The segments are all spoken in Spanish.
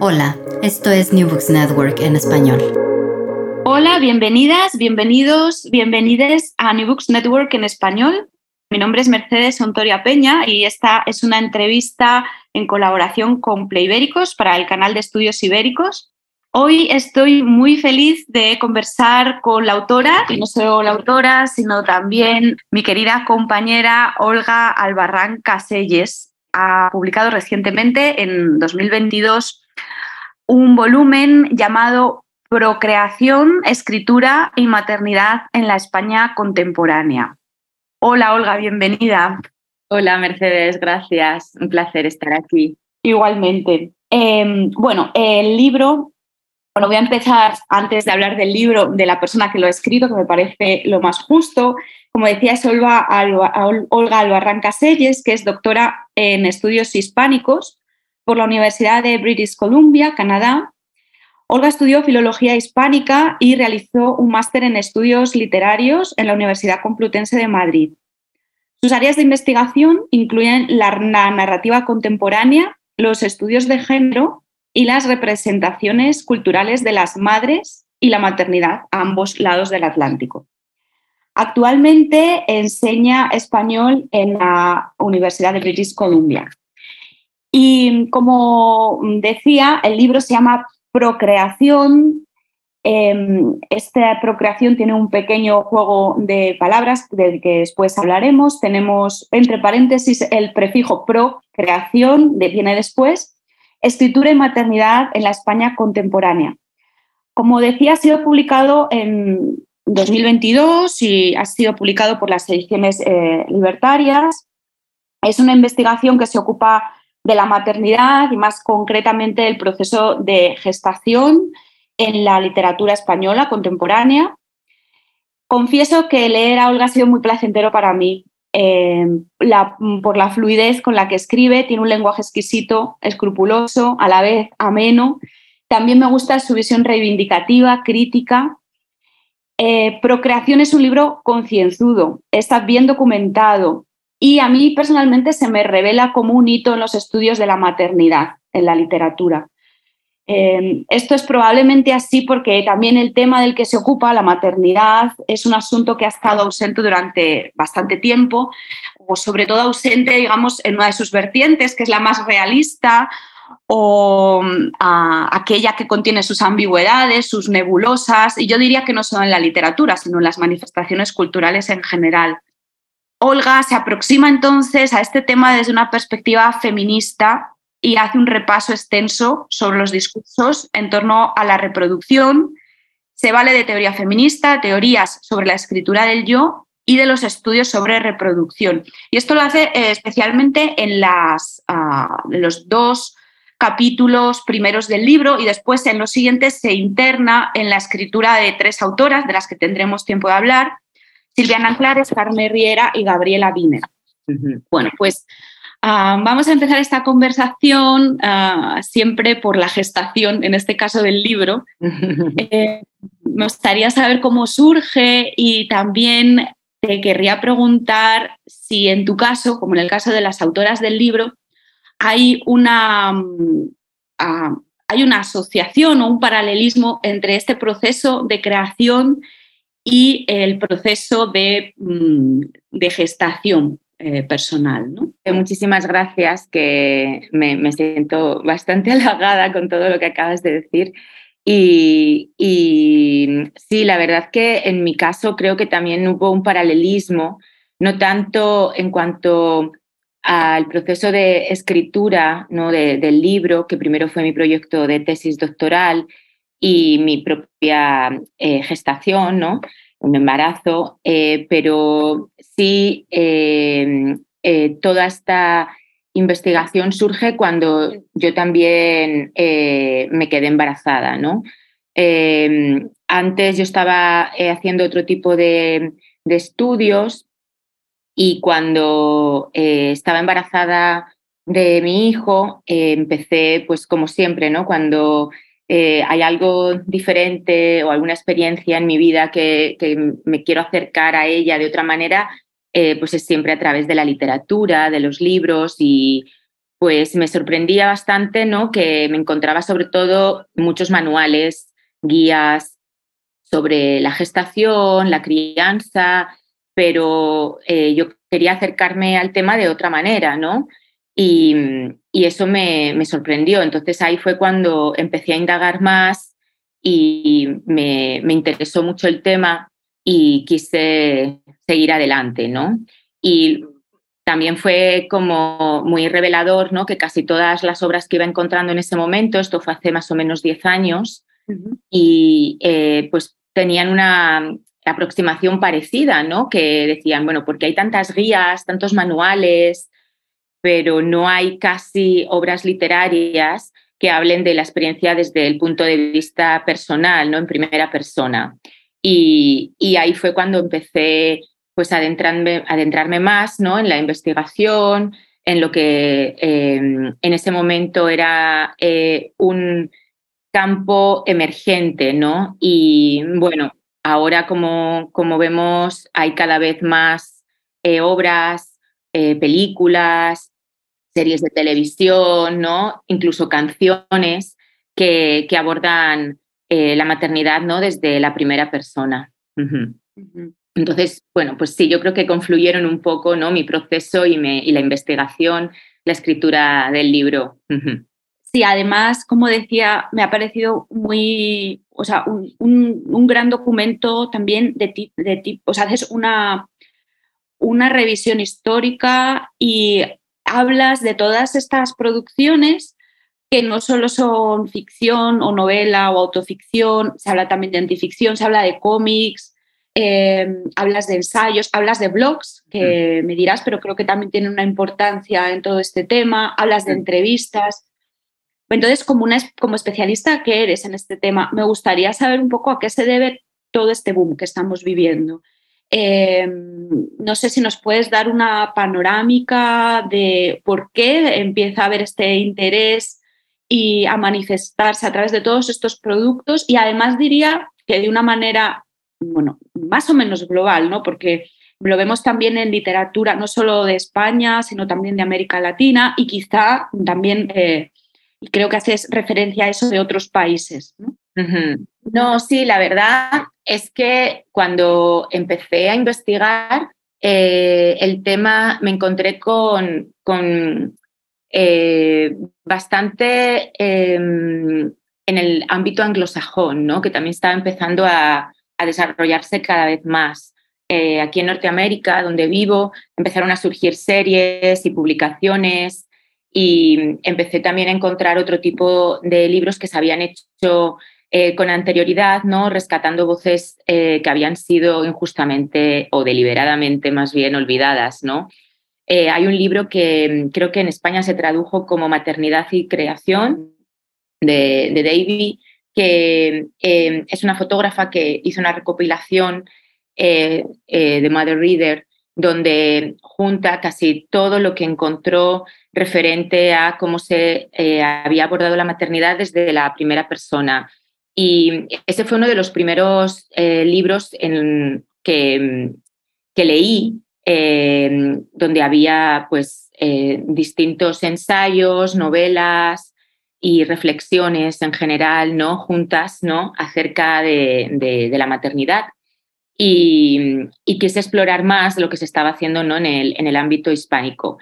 Hola, esto es New Books Network en español. Hola, bienvenidas, bienvenidos, bienvenides a New Books Network en español. Mi nombre es Mercedes Ontoria Peña y esta es una entrevista en colaboración con Playbéricos para el canal de estudios ibéricos. Hoy estoy muy feliz de conversar con la autora, y no solo la autora, sino también mi querida compañera Olga Albarrán Caselles. Ha publicado recientemente, en 2022, un volumen llamado Procreación, Escritura y Maternidad en la España Contemporánea. Hola Olga, bienvenida. Hola Mercedes, gracias. Un placer estar aquí. Igualmente. Eh, bueno, el libro, bueno, voy a empezar antes de hablar del libro, de la persona que lo ha escrito, que me parece lo más justo. Como decía, es Olga Albarrán Caselles, que es doctora en estudios hispánicos por la Universidad de British Columbia, Canadá. Olga estudió filología hispánica y realizó un máster en estudios literarios en la Universidad Complutense de Madrid. Sus áreas de investigación incluyen la narrativa contemporánea, los estudios de género y las representaciones culturales de las madres y la maternidad a ambos lados del Atlántico. Actualmente enseña español en la Universidad de British Columbia. Y como decía, el libro se llama Procreación. Esta procreación tiene un pequeño juego de palabras del que después hablaremos. Tenemos entre paréntesis el prefijo procreación, de, viene después, escritura y maternidad en la España contemporánea. Como decía, ha sido publicado en 2022 y ha sido publicado por las ediciones eh, libertarias. Es una investigación que se ocupa de la maternidad y más concretamente del proceso de gestación en la literatura española contemporánea. Confieso que leer a Olga ha sido muy placentero para mí. Eh, por la fluidez con la que escribe, tiene un lenguaje exquisito, escrupuloso, a la vez ameno. También me gusta su visión reivindicativa, crítica. Eh, Procreación es un libro concienzudo, está bien documentado, y a mí personalmente se me revela como un hito en los estudios de la maternidad en la literatura. Eh, esto es probablemente así porque también el tema del que se ocupa, la maternidad, es un asunto que ha estado ausente durante bastante tiempo, o sobre todo ausente, digamos, en una de sus vertientes, que es la más realista, o a, aquella que contiene sus ambigüedades, sus nebulosas, y yo diría que no solo en la literatura, sino en las manifestaciones culturales en general. Olga se aproxima entonces a este tema desde una perspectiva feminista y hace un repaso extenso sobre los discursos en torno a la reproducción. Se vale de teoría feminista, teorías sobre la escritura del yo y de los estudios sobre reproducción. Y esto lo hace eh, especialmente en las, uh, los dos capítulos primeros del libro y después en los siguientes se interna en la escritura de tres autoras de las que tendremos tiempo de hablar, Silviana Anclares, Carmen Riera y Gabriela Wiener. Bueno, pues uh, vamos a empezar esta conversación uh, siempre por la gestación, en este caso del libro. eh, me gustaría saber cómo surge y también te querría preguntar si en tu caso, como en el caso de las autoras del libro, hay una, hay una asociación o un paralelismo entre este proceso de creación y el proceso de, mm, gestación eh, personal. Muchísimas gracias, que me, siento bastante halagada con todo lo que acabas de decir. Y, y, sí, la verdad que en mi caso creo que también hubo un paralelismo, no tanto en cuanto al proceso de escritura ¿no? del libro, que primero fue mi proyecto de tesis doctoral y mi propia eh, gestación, ¿no? un embarazo, eh, pero sí eh, toda esta investigación surge cuando yo también me quedé embarazada. ¿no? Antes yo estaba haciendo otro tipo de, de estudios y cuando estaba embarazada de mi hijo, empecé, pues como siempre, ¿no? Cuando eh, hay algo diferente o alguna experiencia en mi vida que, me quiero acercar a ella de otra manera, pues es siempre a través de la literatura, de los libros y pues me sorprendía bastante, ¿no? Que me encontraba sobre todo muchos manuales, guías sobre la gestación, la crianza, pero eh, yo quería acercarme al tema de otra manera, ¿no? Y, eso me, sorprendió. Entonces ahí fue cuando empecé a indagar más y me, interesó mucho el tema y quise seguir adelante, ¿no? Y también fue como muy revelador, ¿no? Que casi todas las obras que iba encontrando en ese momento, esto fue hace más o menos 10 años, y eh, pues tenían una aproximación parecida, ¿no? Que decían, bueno, porque hay tantas guías, tantos manuales, pero no hay casi obras literarias que hablen de la experiencia desde el punto de vista personal, ¿no? En primera persona. Y, ahí fue cuando empecé pues a adentrarme, adentrarme más ¿no? en la investigación, en lo que em, en ese momento era eh, un campo emergente, ¿no? Y bueno, Ahora, como, como vemos, hay cada vez más eh, obras, eh, películas, series de televisión, ¿no? incluso canciones que, que abordan eh, la maternidad ¿no? desde la primera persona. Entonces, bueno, pues sí, yo creo que confluyeron un poco ¿no? mi proceso y, me, y la investigación, la escritura del libro. Sí, además, como decía, me ha parecido muy, o sea, un, gran documento también de tipo, de o sea, haces una, una revisión histórica y hablas de todas estas producciones que no solo son ficción o novela o autoficción, se habla también de antificción, se habla de cómics, em, hablas de ensayos, hablas de blogs, que mm. me dirás, pero creo que también tiene una importancia en todo este tema, hablas de entrevistas. Entonces, como, una, como especialista que eres en este tema, me gustaría saber un poco a qué se debe todo este boom que estamos viviendo. Em, no sé si nos puedes dar una panorámica de por qué empieza a haber este interés y a manifestarse a través de todos estos productos y además diría que de una manera, bueno, más o menos global, ¿no? Porque lo vemos también en literatura, no solo de España, sino también de América Latina y quizá también eh, creo que haces referencia a eso de otros países. Sí, la verdad es que cuando empecé a investigar eh, el tema me encontré con, eh, bastante em, en el ámbito anglosajón, ¿no? que también estaba empezando a, a desarrollarse cada vez más. Eh, aquí en Norteamérica, donde vivo, empezaron a surgir series y publicaciones y empecé también a encontrar otro tipo de libros que se habían hecho eh, con anterioridad, ¿no? rescatando voces eh, que habían sido injustamente o deliberadamente más bien olvidadas. ¿no? Eh, hay un libro que mm, creo que en España se tradujo como Maternidad y Creación de, de Davy, que es una fotógrafa que hizo una recopilación de Mother Reader donde junta casi todo lo que encontró referente a cómo se eh, había abordado la maternidad desde la primera persona. Y ese fue uno de los primeros eh, libros en, que, que, leí, eh, donde había pues, distintos ensayos, novelas, y reflexiones en general, ¿no? Juntas, ¿no? Acerca de, la maternidad. Y, quise explorar más lo que se estaba haciendo ¿no? en, el, en el ámbito hispánico.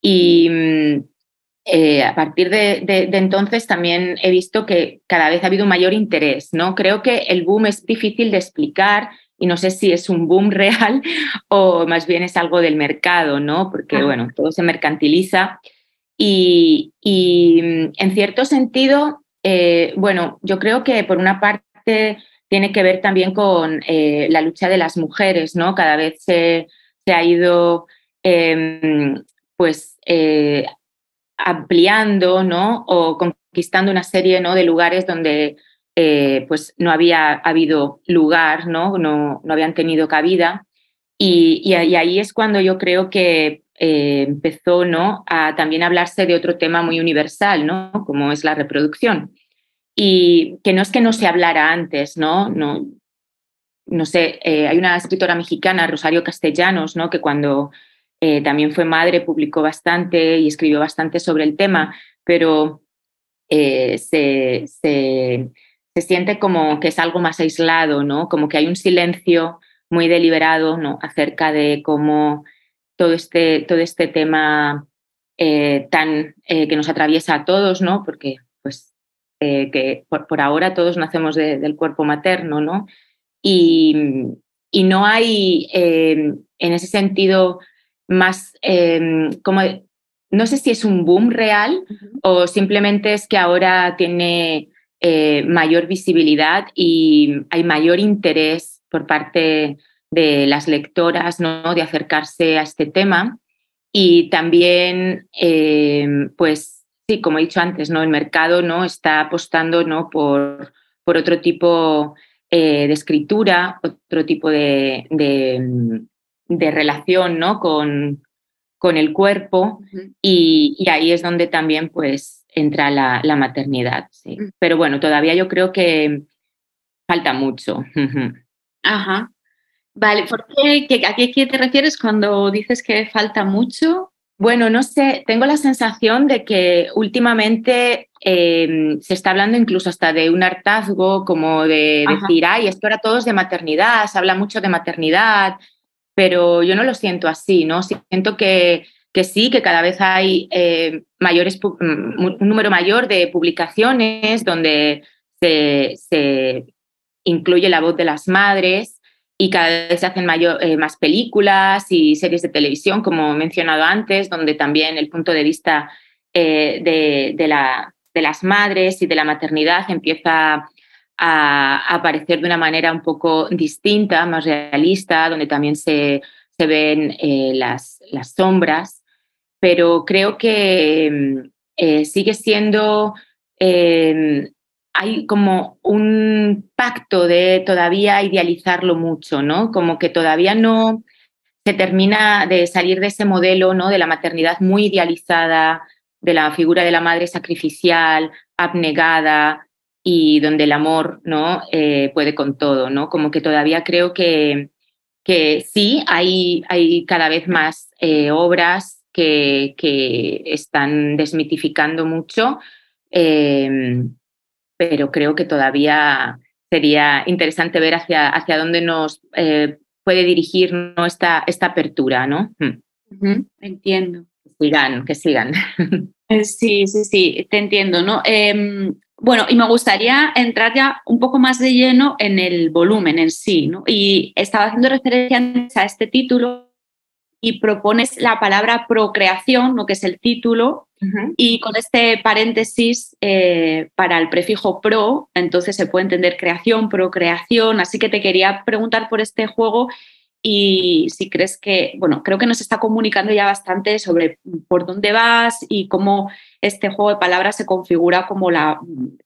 Y eh, a partir de, entonces también he visto que cada vez ha habido un mayor interés. ¿no? Creo que el boom es difícil de explicar y no sé si es un boom real o más bien es algo del mercado, ¿no? porque bueno, todo se mercantiliza. Y, mm, en cierto sentido, eh, bueno, yo creo que por una parte tiene que ver también con eh, la lucha de las mujeres, ¿no? Cada vez se, ha ido em, pues ampliando, ¿no? O conquistando una serie ¿no? de lugares donde pues no había habido lugar, ¿no? No, no habían tenido cabida. Y, y, ahí es cuando yo creo que eh, empezó ¿no? a también hablarse de otro tema muy universal, ¿no? como es la reproducción. Y que no es que no se hablara antes, ¿no? No, no sé, eh, hay una escritora mexicana, Rosario Castellanos, ¿no? que cuando eh, también fue madre publicó bastante y escribió bastante sobre el tema, pero se, se, se, siente como que es algo más aislado, ¿no? como que hay un silencio muy deliberado ¿no? acerca de cómo todo este, todo este tema eh, tan, eh, que nos atraviesa a todos, ¿no? Porque pues, eh, que por, ahora todos nacemos del cuerpo materno, ¿no? Y, y no hay en ese sentido más em, como no sé si es un boom real o simplemente es que ahora tiene mayor visibilidad y hay mayor interés por parte de las lectoras, ¿no? de acercarse a este tema. Y también, eh, pues sí, como he dicho antes, ¿no? el mercado ¿no? está apostando ¿no? por, por otro tipo eh, de escritura, otro tipo de, de, relación ¿no? con, con el cuerpo y, ahí es donde también pues entra la, la maternidad. Sí. Pero bueno, todavía yo creo que falta mucho. Ajá. Vale, ¿por qué, ¿a qué te refieres cuando dices que falta mucho? Bueno, no sé, tengo la sensación de que últimamente em, se está hablando incluso hasta de un hartazgo, como de decir, ay, es que ahora todo es de maternidad, se habla mucho de maternidad, pero yo no lo siento así, ¿no? Siento que, que sí, que cada vez hay eh, mayores, un número mayor de publicaciones donde se, incluye la voz de las madres y cada vez se hacen eh, más películas y series de televisión, como he mencionado antes, donde también el punto de vista eh, de, de, la, de, las madres y de la maternidad empieza a, aparecer de una manera un poco distinta, más realista, donde también se, se ven eh, las, las, sombras, pero creo que mm, sigue siendo hay como un pacto de todavía idealizarlo mucho, ¿no? Como que todavía no se termina de salir de ese modelo, ¿no? De la maternidad muy idealizada, de la figura de la madre sacrificial, abnegada y donde el amor, ¿no? Eh, puede con todo, ¿no? Como que todavía creo que, que sí, hay, hay cada vez más eh, obras que, que, están desmitificando mucho. Eh, pero creo que todavía sería interesante ver hacia, hacia dónde nos eh, puede dirigir esta, esta apertura, ¿no? Hmm. Entiendo. Que sigan, que sigan. Sí, sí, sí, te entiendo, ¿no? Em, bueno, y me gustaría entrar ya un poco más de lleno en el volumen en sí, ¿no? Y estaba haciendo referencia a este título y propones la palabra procreación, ¿no? que es el título, y con este paréntesis eh, para el prefijo pro, entonces se puede entender creación, procreación, así que te quería preguntar por este juego y si crees que, bueno, creo que nos está comunicando ya bastante sobre por dónde vas y cómo este juego de palabras se configura como la,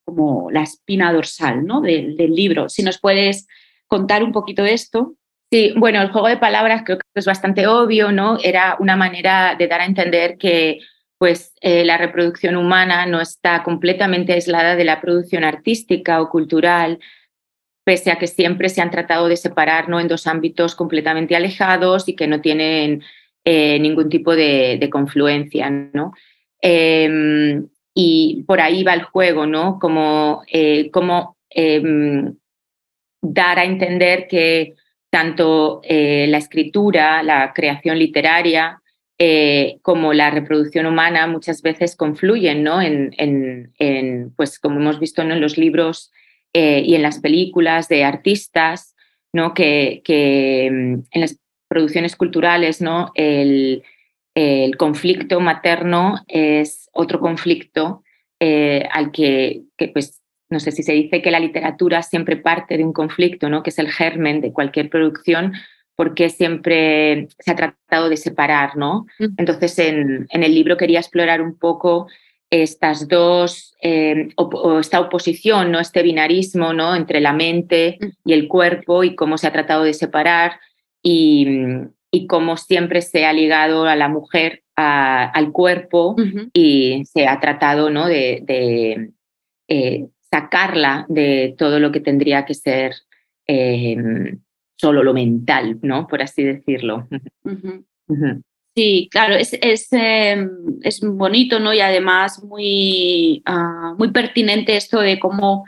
como la espina dorsal ¿no? del, libro. Si nos puedes contar un poquito de esto. Sí, bueno, el juego de palabras creo que es bastante obvio, ¿no? Era una manera de dar a entender que pues eh, la reproducción humana no está completamente aislada de la producción artística o cultural, pese a que siempre se han tratado de separar ¿no? en dos ámbitos completamente alejados y que no tienen eh, ningún tipo de, confluencia. ¿no? Em, y por ahí va el juego, ¿no? Como, como em, dar a entender que tanto la escritura, la creación literaria, eh, como la reproducción humana muchas veces confluyen ¿no? en, en, pues como hemos visto en los libros eh, y en las películas de artistas, ¿no? que, que mm, en las producciones culturales ¿no? el, el conflicto materno es otro conflicto eh, al que, que, pues, no sé si se dice que la literatura siempre parte de un conflicto, ¿no? que es el germen de cualquier producción, porque siempre se ha tratado de separar, ¿no? Entonces, en, el libro quería explorar un poco estas dos, eh, o, esta oposición, ¿no? este binarismo ¿no? entre la mente y el cuerpo y cómo se ha tratado de separar y, y cómo siempre se ha ligado a la mujer al cuerpo y se ha tratado ¿no? de, eh, sacarla de todo lo que tendría que ser eh, solo lo mental, ¿no? Por así decirlo. Sí, claro, es, em, es, bonito, ¿no? Y además muy, ah, muy pertinente esto de cómo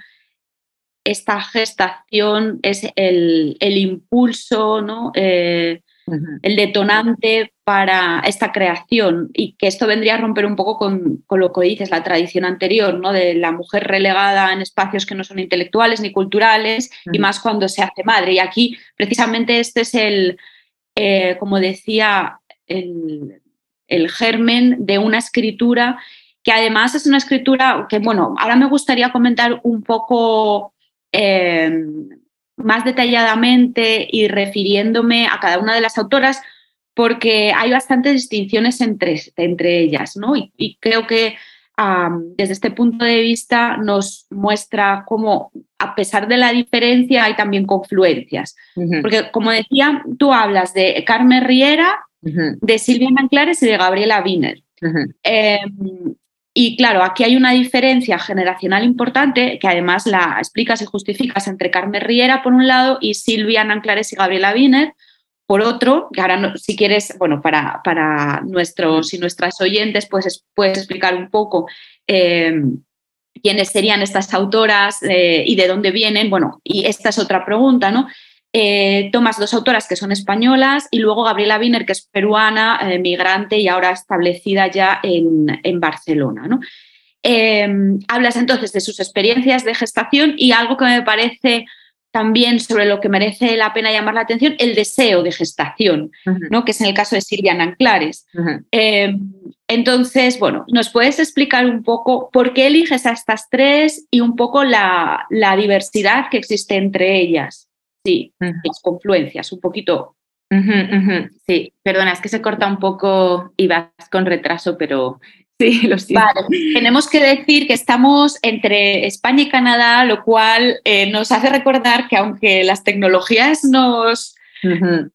esta gestación es el, el impulso, ¿no? Eh, el detonante para esta creación y que esto vendría a romper un poco con, con, lo que dices, la tradición anterior, ¿no? de la mujer relegada en espacios que no son intelectuales ni culturales y más cuando se hace madre. Y aquí precisamente este es el, eh, como decía, el, el, germen de una escritura que además es una escritura que, bueno, ahora me gustaría comentar un poco... Eh, más detalladamente y refiriéndome a cada una de las autoras, porque hay bastantes distinciones entre, entre ellas, ¿no? Y, creo que desde este punto de vista nos muestra cómo, a pesar de la diferencia, hay también confluencias. Porque, como decía, tú hablas de Carmen Riera, de Silvia Manclares y de Gabriela Wiener. Y claro, aquí hay una diferencia generacional importante que además la explicas y justificas entre Carmen Riera por un lado y Silvia Nanclares y Gabriela Wiener por otro, que ahora si quieres, bueno, para, para nuestros y nuestras oyentes pues, puedes explicar un poco eh, quiénes serían estas autoras eh, y de dónde vienen. Bueno, y esta es otra pregunta, ¿no? Eh, tomas dos autoras que son españolas y luego Gabriela Wiener, que es peruana, eh, migrante y ahora establecida ya en, en Barcelona. ¿no? Em, hablas entonces de sus experiencias de gestación y algo que me parece también sobre lo que merece la pena llamar la atención, el deseo de gestación, ¿no? que es en el caso de Silvia Nanclares. Entonces, bueno, ¿nos puedes explicar un poco por qué eliges a estas tres y un poco la, la diversidad que existe entre ellas? Sí, las confluencias, un poquito. Sí, perdona, es que se corta un poco y vas con retraso, pero sí, lo siento. Vale, tenemos que decir que estamos entre España y Canadá, lo cual eh, nos hace recordar que aunque las tecnologías nos,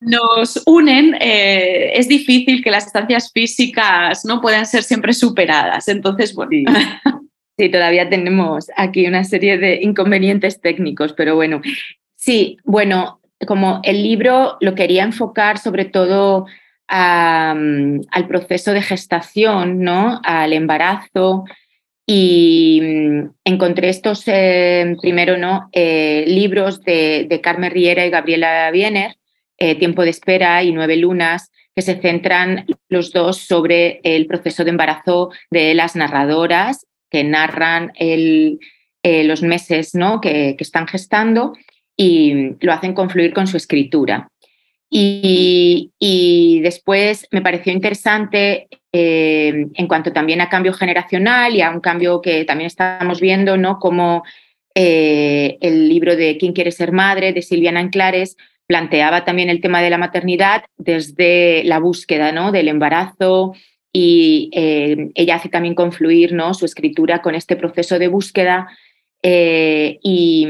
nos unen, eh, es difícil que las distancias físicas no puedan ser siempre superadas. Entonces, bueno. Sí. todavía tenemos aquí una serie de inconvenientes técnicos, pero bueno, Sí, bueno, como el libro lo quería enfocar sobre todo al proceso de gestación, ¿no? al embarazo, y mm, encontré estos, eh, primero, ¿no? Eh, libros de, Carmen Riera y Gabriela Wiener, eh, Tiempo de espera y Nueve lunas, que se centran los dos sobre el proceso de embarazo de las narradoras que narran los meses ¿no? que están gestando y lo hacen confluir con su escritura. Y, después me pareció interesante eh, en cuanto también a cambio generacional y a un cambio que también estamos viendo, ¿no? Como eh, el libro de ¿Quién quiere ser madre? de Silviana Anclares planteaba también el tema de la maternidad desde la búsqueda ¿no? del embarazo y eh, ella hace también confluir ¿no? su escritura con este proceso de búsqueda y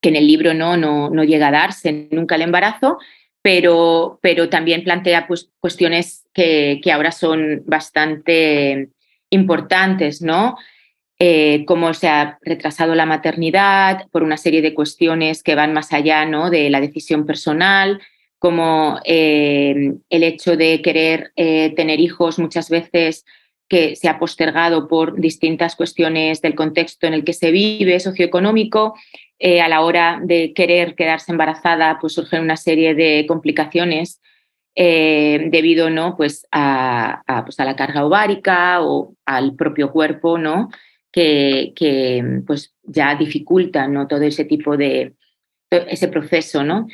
que en el libro no, no, no llega a darse nunca el embarazo, pero, pero también plantea pues, cuestiones que, que ahora son bastante importantes, ¿no? Eh, cómo se ha retrasado la maternidad por una serie de cuestiones que van más allá ¿no? de la decisión personal, como eh, el hecho de querer eh, tener hijos muchas veces que se ha postergado por distintas cuestiones del contexto en el que se vive, socioeconómico. Eh, a la hora de querer quedarse embarazada, pues surgen una serie de complicaciones eh, debido ¿no? pues a, pues a, la carga ovárica o al propio cuerpo, ¿no? que, pues ya dificulta ¿no? todo ese tipo de ese proceso. ¿no?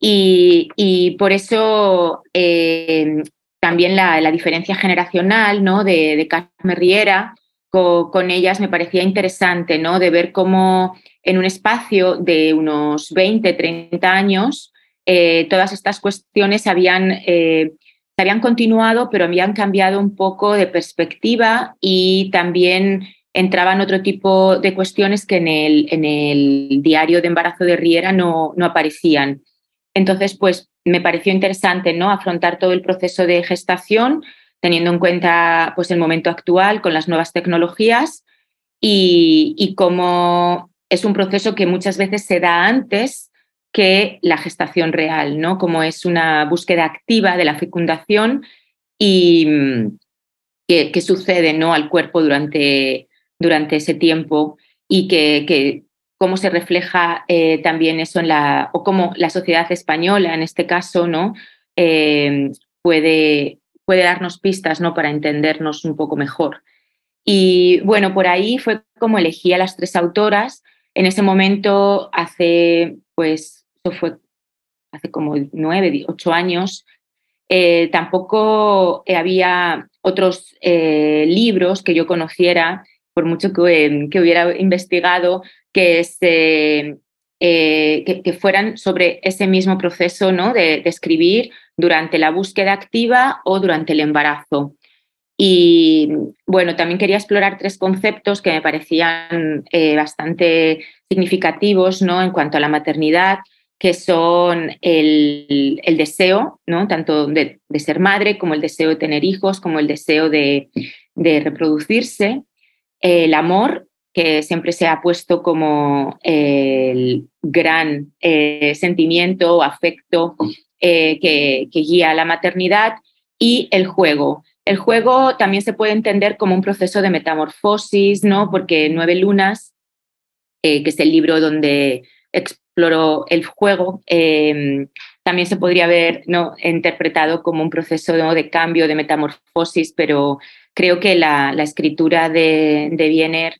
Y, y por eso eh, también la, diferencia generacional ¿no? de, de Carmen Riera con, con, ellas me parecía interesante, ¿no? de ver cómo en un espacio de unos 20, 30 años, eh, todas estas cuestiones habían, eh, se habían continuado, pero habían cambiado un poco de perspectiva y también entraban otro tipo de cuestiones que en el, en el diario de embarazo de Riera no, no aparecían. Entonces, pues me pareció interesante ¿no? afrontar todo el proceso de gestación, teniendo en cuenta pues, el momento actual con las nuevas tecnologías y, cómo es un proceso que muchas veces se da antes que la gestación real, ¿no? Como es una búsqueda activa de la fecundación y mm, que, sucede ¿no? al cuerpo durante, durante ese tiempo y que cómo se refleja eh, también eso en la, o cómo la sociedad española, en este caso, ¿no? Eh, puede, puede darnos pistas ¿no? para entendernos un poco mejor. Y bueno, por ahí fue como elegí a las tres autoras. En ese momento, hace, pues, eso fue hace como nueve, ocho años, eh, tampoco había otros libros que yo conociera, por mucho que, que hubiera investigado, que, se, eh, que, fueran sobre ese mismo proceso ¿no? de, escribir durante la búsqueda activa o durante el embarazo. Y bueno, también quería explorar tres conceptos que me parecían eh, bastante significativos ¿no? en cuanto a la maternidad, que son el, el deseo, ¿no? tanto de, de, ser madre como el deseo de tener hijos, como el deseo de, de reproducirse, el amor que siempre se ha puesto como el gran eh, sentimiento o afecto eh, que, guía la maternidad y el juego. El juego también se puede entender como un proceso de metamorfosis, ¿no? Porque Nueve Lunas, eh, que es el libro donde exploró el juego, también se podría haber ¿no? interpretado como un proceso de cambio, de metamorfosis, pero creo que la, escritura de, de Wiener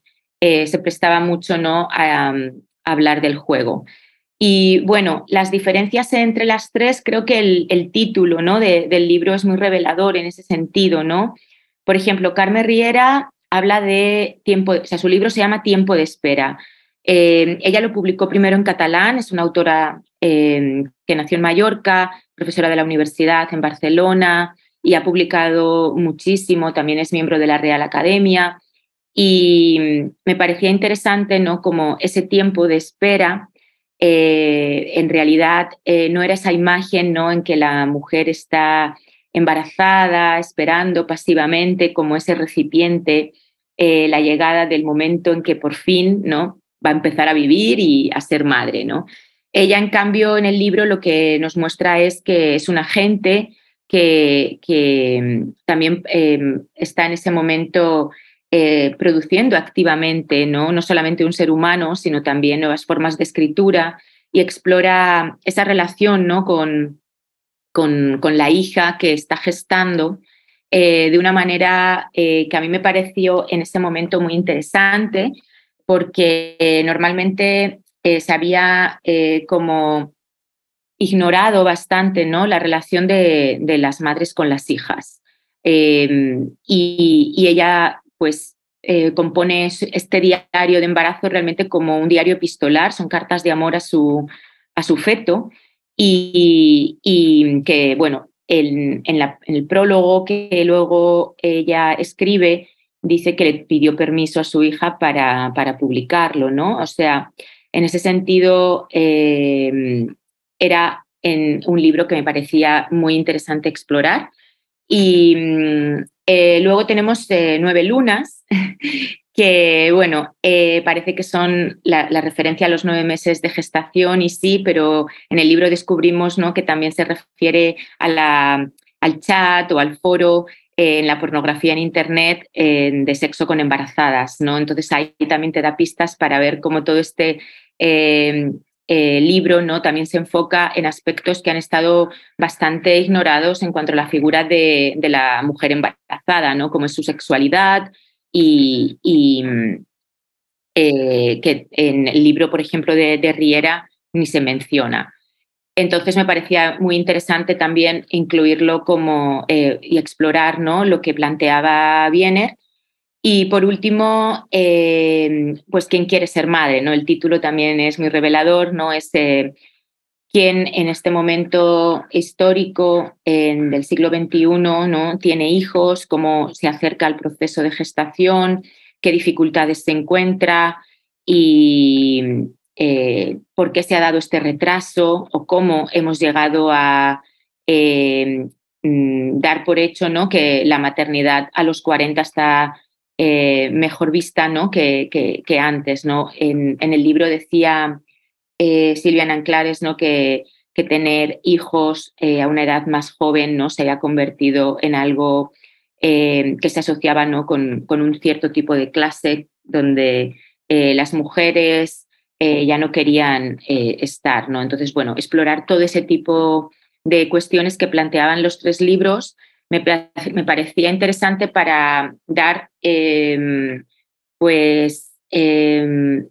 eh, se prestaba mucho ¿no? a, hablar del juego. Y bueno, las diferencias entre las tres, creo que el, título ¿no? del libro es muy revelador en ese sentido, ¿no? Por ejemplo, Carmen Riera habla de tiempo, o sea, su libro se llama Tiempo de espera. Eh, ella lo publicó primero en catalán, es una autora eh, que nació en Mallorca, profesora de la universidad en Barcelona y ha publicado muchísimo, también es miembro de la Real Academia. Y me parecía interesante, ¿no? Como ese tiempo de espera, eh, en realidad eh, no era esa imagen, ¿no? En que la mujer está embarazada, esperando pasivamente como ese recipiente, eh, la llegada del momento en que por fin, ¿no? Va a empezar a vivir y a ser madre, ¿no? Ella, en cambio, en el libro lo que nos muestra es que es una gente que, que también está en ese momento eh, produciendo activamente, ¿no? no solamente un ser humano, sino también nuevas formas de escritura y explora esa relación ¿no? con, con, con la hija que está gestando eh, de una manera eh, que a mí me pareció en ese momento muy interesante, porque normalmente se había como ignorado bastante ¿no? la relación de, de las madres con las hijas. y, y, ella pues eh, compone este diario de embarazo realmente como un diario epistolar, son cartas de amor a su, a su feto y, que, bueno, en, el prólogo que luego ella escribe dice que le pidió permiso a su hija para, para publicarlo, ¿no? O sea, en ese sentido eh, era en un libro que me parecía muy interesante explorar y mm, eh, luego tenemos eh, Nueve Lunas, que bueno, eh, parece que son la, referencia a los nueve meses de gestación y sí, pero en el libro descubrimos ¿no? que también se refiere a la, al chat o al foro en la pornografía en Internet de sexo con embarazadas, ¿no? Entonces ahí también te da pistas para ver cómo todo este eh, libro ¿no? también se enfoca en aspectos que han estado bastante ignorados en cuanto a la figura de, la mujer embarazada, ¿no? como es su sexualidad y, eh, que en el libro, por ejemplo, de Riera ni se menciona. Entonces me parecía muy interesante también incluirlo como eh, y explorar ¿no? lo que planteaba Wiener. Y por último, eh, pues quién quiere ser madre, ¿no? El título también es muy revelador, ¿no? Es eh, quién en este momento histórico del siglo XXI ¿no? tiene hijos, cómo se acerca al proceso de gestación, qué dificultades se encuentra y, eh, por qué se ha dado este retraso o cómo hemos llegado a eh, mm, dar por hecho ¿no? que la maternidad a los 40 está eh, mejor vista ¿no? que, que, antes. ¿no? En, el libro decía Silvia Nanclares ¿no? que, que tener hijos a una edad más joven ¿no? se haya convertido en algo que se asociaba ¿no? con, con, un cierto tipo de clase donde las mujeres eh, ya no querían eh, estar. ¿no? Entonces, bueno, explorar todo ese tipo de cuestiones que planteaban los tres libros me, parecía interesante para dar em, pues em,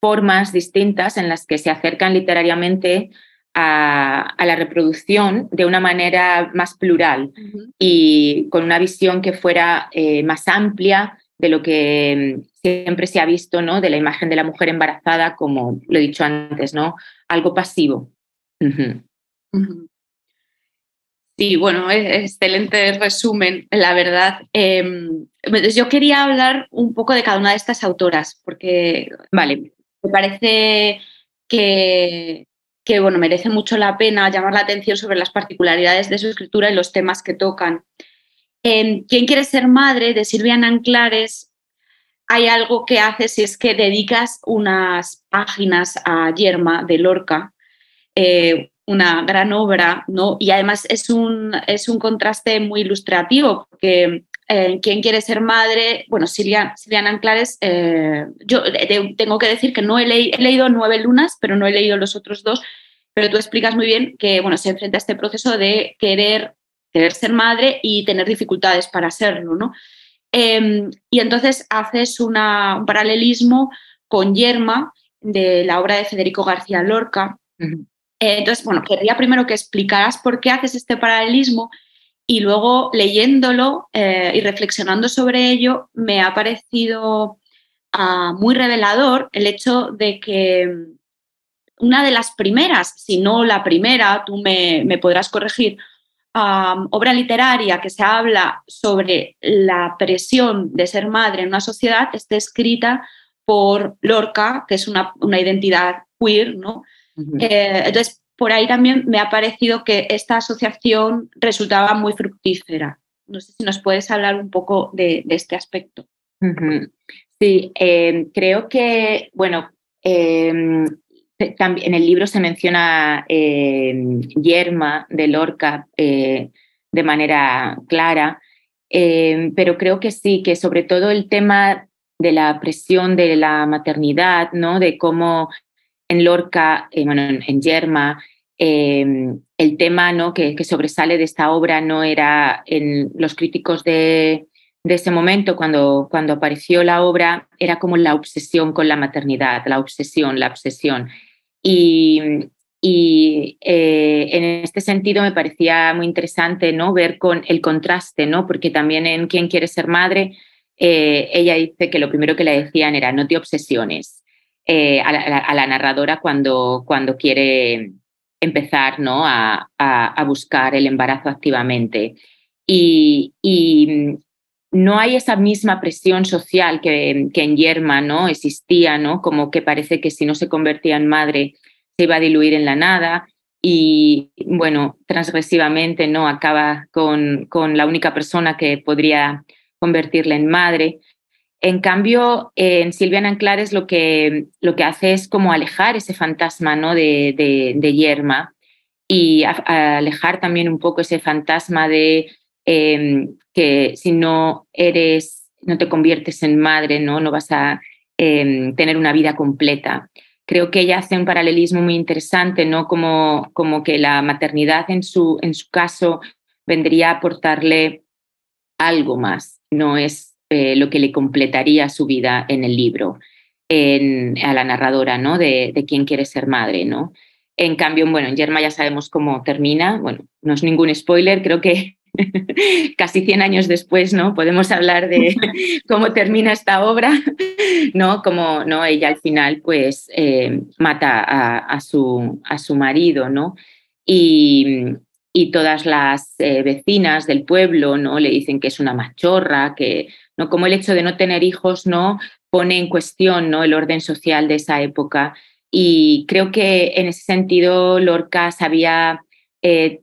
formas distintas en las que se acercan literariamente a, la reproducción de una manera más plural y con una visión que fuera eh, más amplia de lo que mm, siempre se ha visto, ¿no? De la imagen de la mujer embarazada como, lo he dicho antes, ¿no? Algo pasivo. Sí, bueno, excelente resumen, la verdad. Em, yo quería hablar un poco de cada una de estas autoras, porque, vale, me parece que, que bueno, merece mucho la pena llamar la atención sobre las particularidades de su escritura y los temas que tocan. En ¿Quién quiere ser madre? de Silvia Nanclares hay algo que haces si es que dedicas unas páginas a Yerma de Lorca, eh, una gran obra, ¿no? Y además es un, es un contraste muy ilustrativo, porque eh, ¿Quién quiere ser madre? Bueno, Silvia, Silvia Nanclares, eh, yo tengo que decir que no he, leído Nueve Lunas, pero no he leído los otros dos, pero tú explicas muy bien que bueno, se enfrenta a este proceso de querer querer ser madre y tener dificultades para serlo, ¿no? Em, y entonces haces un paralelismo con Yerma de la obra de Federico García Lorca. Eh, entonces, bueno, querría primero que explicaras por qué haces este paralelismo y luego leyéndolo eh, y reflexionando sobre ello, me ha parecido ah, muy revelador el hecho de que una de las primeras, si no la primera, tú me, me podrás corregir, obra literaria que se habla sobre la presión de ser madre en una sociedad está escrita por Lorca, que es una, identidad queer, ¿no? Eh, entonces, por ahí también me ha parecido que esta asociación resultaba muy fructífera. No sé si nos puedes hablar un poco de, este aspecto. Sí, eh, creo que, bueno, eh, en el libro se menciona eh, Yerma de Lorca eh, de manera clara, eh, pero creo que sí, que sobre todo el tema de la presión de la maternidad, ¿no? de cómo en Lorca, bueno, en, Yerma, el tema ¿no? que, sobresale de esta obra no era en los críticos de, de ese momento, cuando, cuando apareció la obra, era como la obsesión con la maternidad, la obsesión, la obsesión. Y, eh, en este sentido me parecía muy interesante ¿no? ver con el contraste, ¿no? porque también en Quién quiere ser madre, eh, ella dice que lo primero que le decían era no te obsesiones eh, a, la, narradora cuando, cuando quiere empezar ¿no? a, buscar el embarazo activamente. Y, no hay esa misma presión social que, que, en Yerma ¿no? existía, ¿no? como que parece que si no se convertía en madre se iba a diluir en la nada y, bueno, transgresivamente ¿no? acaba con, con la única persona que podría convertirla en madre. En cambio, en Silvia Nanclares lo que, lo que hace es como alejar ese fantasma ¿no? de, de, Yerma y alejar también un poco ese fantasma de em, que si no eres, no te conviertes en madre, no, no vas a em, tener una vida completa. Creo que ella hace un paralelismo muy interesante, ¿no? Como, como que la maternidad en su, en su caso vendría a aportarle algo más, no es eh, lo que le completaría su vida en el libro, a la narradora, ¿no? De, quién quiere ser madre, ¿no? En cambio, bueno, en Yerma ya sabemos cómo termina, bueno, no es ningún spoiler, creo que casi 100 años después, ¿no? Podemos hablar de cómo termina esta obra, ¿no? Como ¿no? ella al final, pues, eh, mata a, a, su, a su marido, ¿no? Y, y todas las eh, vecinas del pueblo no le dicen que es una machorra, que no como el hecho de no tener hijos no pone en cuestión no el orden social de esa época y creo que en ese sentido Lorca sabía eh,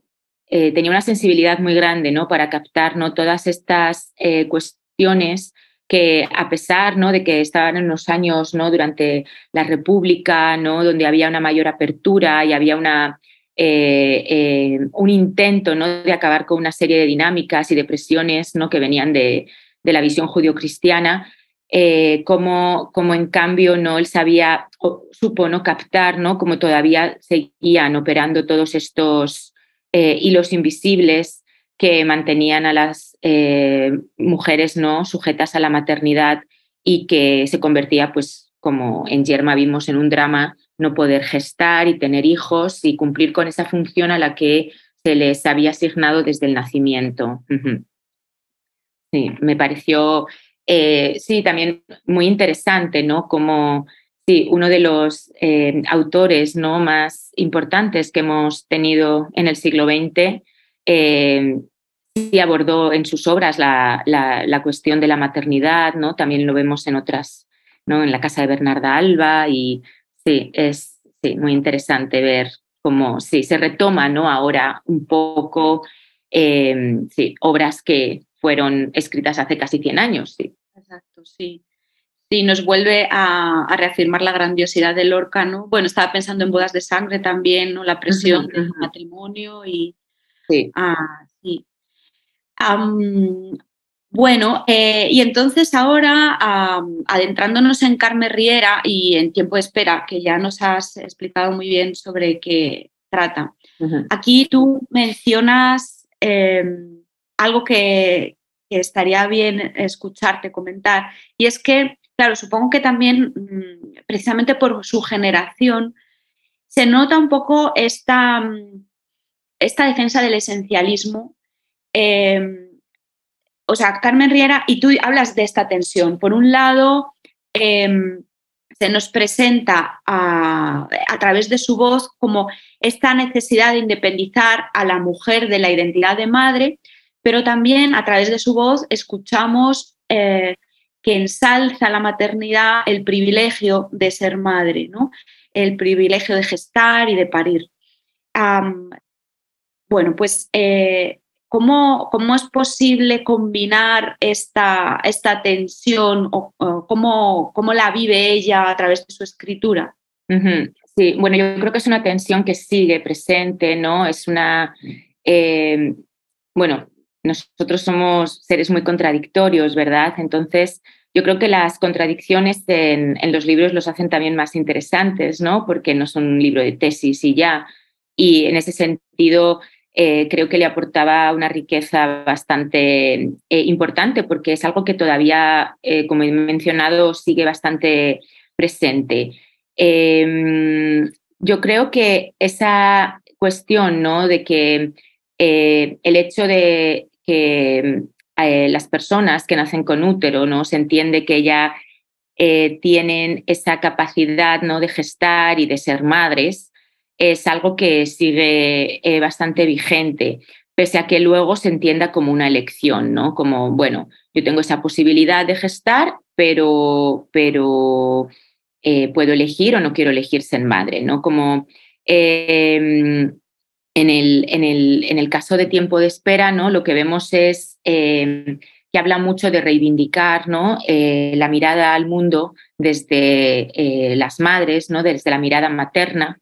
eh, tenía una sensibilidad muy grande no para captar no todas estas eh, cuestiones que a pesar ¿no? de que estaban en los años ¿no? durante la República, ¿no? donde había una mayor apertura y había una, un intento ¿no? de acabar con una serie de dinámicas y de presiones ¿no? que venían de, de la visión judio-cristiana, eh, como, como, en cambio no él sabía, o, supo no captar, ¿no? como todavía seguían operando todos estos eh, hilos invisibles que mantenían a las eh, mujeres no sujetas a la maternidad y que se convertía, pues, como en Yerma vimos en un drama no poder gestar y tener hijos y cumplir con esa función a la que se les había asignado desde el nacimiento. Sí, me pareció, eh, sí, también muy interesante, ¿no? Como, sí, uno de los eh, autores, ¿no? Más importantes que hemos tenido en el siglo XX, eh, sí abordó en sus obras la, la, cuestión de la maternidad, ¿no? También lo vemos en otras, ¿no? En la casa de Bernarda Alba y Sí, es muy interesante ver cómo sí, se retoma ¿no? ahora un poco eh, sí, obras que fueron escritas hace casi 100 años. Sí. Exacto, sí. Sí, nos vuelve a, a, reafirmar la grandiosidad del Lorca, ¿no? Bueno, estaba pensando en Bodas de Sangre también, ¿no? La presión uh -huh, uh -huh. del matrimonio y... Sí. Ah, sí. Um, bueno, eh, y entonces ahora, um, adentrándonos en Carmen Riera y en Tiempo de Espera, que ya nos has explicado muy bien sobre qué trata, uh -huh. aquí tú mencionas eh, algo que, estaría bien escucharte comentar, y es que, claro, supongo que también, mm, precisamente por su generación, se nota un poco esta, mm, esta defensa del esencialismo. Eh, o sea, Carmen Riera, y tú hablas de esta tensión. Por un lado, eh, se nos presenta a, a, través de su voz como esta necesidad de independizar a la mujer de la identidad de madre, pero también a través de su voz escuchamos eh, que ensalza la maternidad el privilegio de ser madre, ¿no? el privilegio de gestar y de parir. Bueno, pues eh, ¿Cómo, ¿Cómo, es posible combinar esta, esta tensión o, cómo, cómo, la vive ella a través de su escritura? Sí, bueno, yo creo que es una tensión que sigue presente, ¿no? Es una, eh, bueno, nosotros somos seres muy contradictorios, ¿verdad? Entonces, yo creo que las contradicciones en, los libros los hacen también más interesantes, ¿no? Porque no son un libro de tesis y ya. Y en ese sentido, eh, creo que le aportaba una riqueza bastante eh, importante porque es algo que todavía, eh, como he mencionado, sigue bastante presente. Em, yo creo que esa cuestión ¿no? de que el hecho de que las personas que nacen con útero no se entiende que ya tienen esa capacidad ¿no? de gestar y de ser madres, es algo que sigue eh, bastante vigente, pese a que luego se entienda como una elección, ¿no? Como, bueno, yo tengo esa posibilidad de gestar, pero, pero eh, puedo elegir o no quiero elegir ser madre, ¿no? Como eh, en, el, en, el, en, el, caso de tiempo de espera, ¿no? Lo que vemos es que habla mucho de reivindicar ¿no? la mirada al mundo desde las madres, ¿no? desde la mirada materna,